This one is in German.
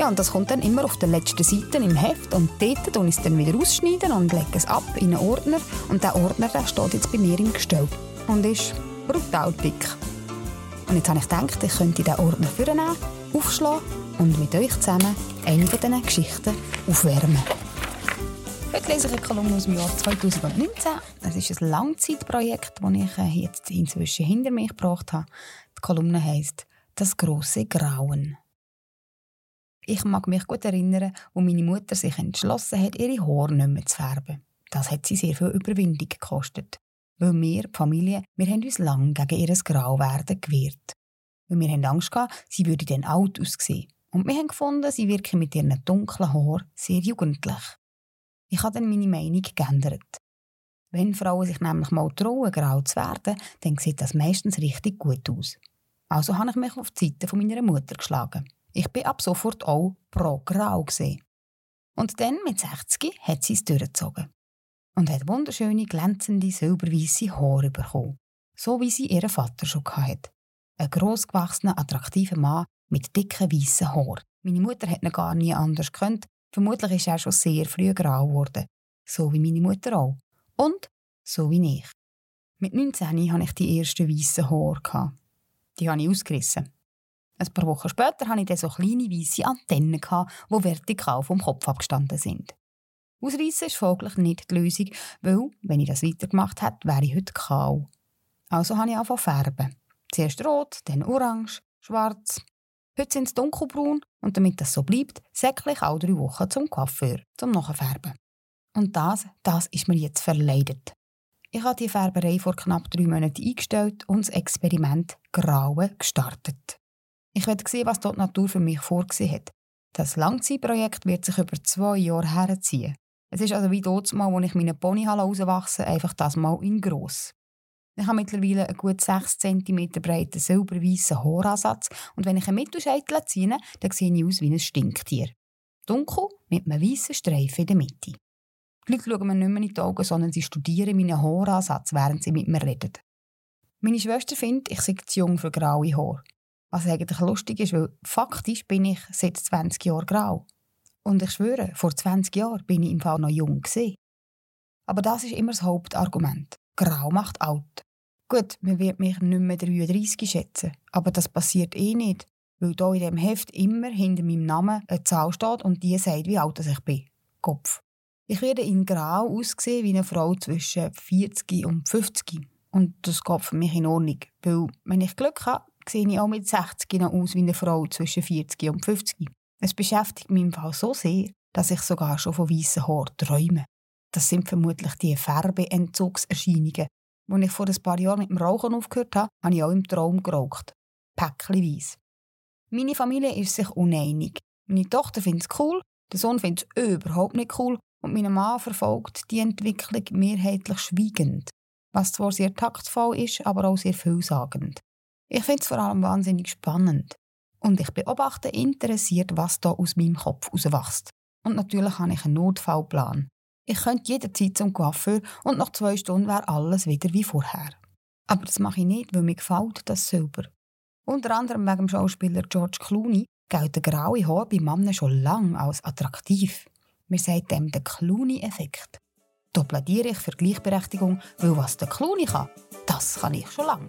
Ja, und das kommt dann immer auf der letzten Seite im Heft und dort und ich es dann wieder ausschneiden und lege es ab in einen Ordner und der Ordner der steht jetzt bei mir im Gestell und ist brutal dick. Und jetzt habe ich gedacht, ich könnte diesen Ordner vornehmen, aufschlagen und mit euch zusammen eine von diesen Geschichten aufwärmen. Heute lese ich eine Kolumne aus dem Jahr 2019. Es ist ein Langzeitprojekt, das ich äh, jetzt inzwischen hinter mich gebracht habe. Die Kolumne heisst «Das große Grauen». Ich mag mich gut erinnern, wo meine Mutter sich entschlossen hat, ihre Haare nicht mehr zu färben. Das hat sie sehr viel Überwindung gekostet. Weil wir, die Familie, wir haben uns lang gegen ihr Grauwerden gewehrt. Weil wir haben Angst gehabt, sie würde dann alt aussehen. Und wir haben gefunden, sie wirke mit ihren dunklen Haaren sehr jugendlich. Ich habe dann meine Meinung geändert. Wenn Frauen sich nämlich mal trauen, grau zu werden, dann sieht das meistens richtig gut aus. Also habe ich mich auf die Seite meiner Mutter geschlagen. Ich bin ab sofort auch pro Grau gesehen. Und dann mit 60 hat sie es durchgezogen. Und hat wunderschöne, glänzende, silberweisse Haare bekommen. So wie sie ihren Vater schon hatte. Ein grossgewachsener, attraktiver Mann mit dicken, weißen Haaren. Meine Mutter hat ihn gar nie anders gekannt. Vermutlich ist er schon sehr früh grau geworden. So wie meine Mutter auch. Und so wie ich. Mit 19 hatte ich die ersten weißen Haare. Die habe ich ausgerissen. Ein paar Wochen später hatte ich dann so kleine weiße Antennen, die vertikal vom Kopf abgestanden sind. Ausreißen ist folglich nicht die Lösung, weil, wenn ich das weitergemacht hätte, wäre ich heute kahl. Also habe ich angefangen färben. Zuerst rot, dann orange, schwarz. Heute sind es dunkelbraun und damit das so bleibt, säckle ich alle drei Wochen zum Coiffeur, zum Nachfärben. Und das, das ist mir jetzt verleidet. Ich habe die Färberei vor knapp drei Monaten eingestellt und das Experiment Grauen gestartet. Ich werde sehen, was dort die Natur für mich vorgesehen hat. Das Langzeitprojekt wird sich über zwei Jahre herziehen. Es ist also wie dort mal, wo ich meine Pony rauswachsen einfach das mal in gross. Ich habe mittlerweile einen gut 6 cm breiten silberweißen Haaransatz und wenn ich einen Mittelscheitel ziehe, dann sehe ich aus wie ein Stinktier. Dunkel mit einem weißen Streifen in der Mitte. Die Leute schauen mir nicht mehr in die Augen, sondern sie studieren meinen Haaransatz, während sie mit mir reden. Meine Schwester findet, ich sei zu jung für graue Haare. Was eigentlich lustig ist, weil faktisch bin ich seit 20 Jahren grau. Und ich schwöre, vor 20 Jahren bin ich im Fall noch jung gewesen. Aber das ist immer das Hauptargument. Grau macht alt. Gut, man wird mich nicht mehr 33 schätzen, aber das passiert eh nicht, weil hier in dem Heft immer hinter meinem Namen eine Zahl steht und die sagt, wie alt ich bin. Kopf. Ich werde in Grau aussehen wie eine Frau zwischen 40 und 50. Und das geht für mich in Ordnung, weil wenn ich Glück habe, sehe ich auch mit 60 noch aus wie eine Frau zwischen 40 und 50. Es beschäftigt mich im Fall so sehr, dass ich sogar schon von weißen Haaren träume. Das sind vermutlich die Färbeentzugserscheinungen. Als ich vor ein paar Jahren mit dem Rauchen aufgehört habe, habe ich auch im Traum geraucht. Päckchenweise. Meine Familie ist sich uneinig. Meine Tochter findet es cool, der Sohn findet es überhaupt nicht cool und mein Mann verfolgt die Entwicklung mehrheitlich schweigend. Was zwar sehr taktvoll ist, aber auch sehr vielsagend. Ich finde es vor allem wahnsinnig spannend. Und ich beobachte interessiert, was da aus meinem Kopf rauswächst. Und natürlich habe ich einen Notfallplan. Ich könnte jederzeit zum Coiffeur und nach zwei Stunden wäre alles wieder wie vorher. Aber das mache ich nicht, weil mir gefällt das Silber. Unter anderem wegen dem Schauspieler George Clooney gilt der graue Haar bei Männern schon lange als attraktiv. Wir sagen dem den Clooney-Effekt. Da plädiere ich für Gleichberechtigung, weil was der Clooney kann, das kann ich schon lange.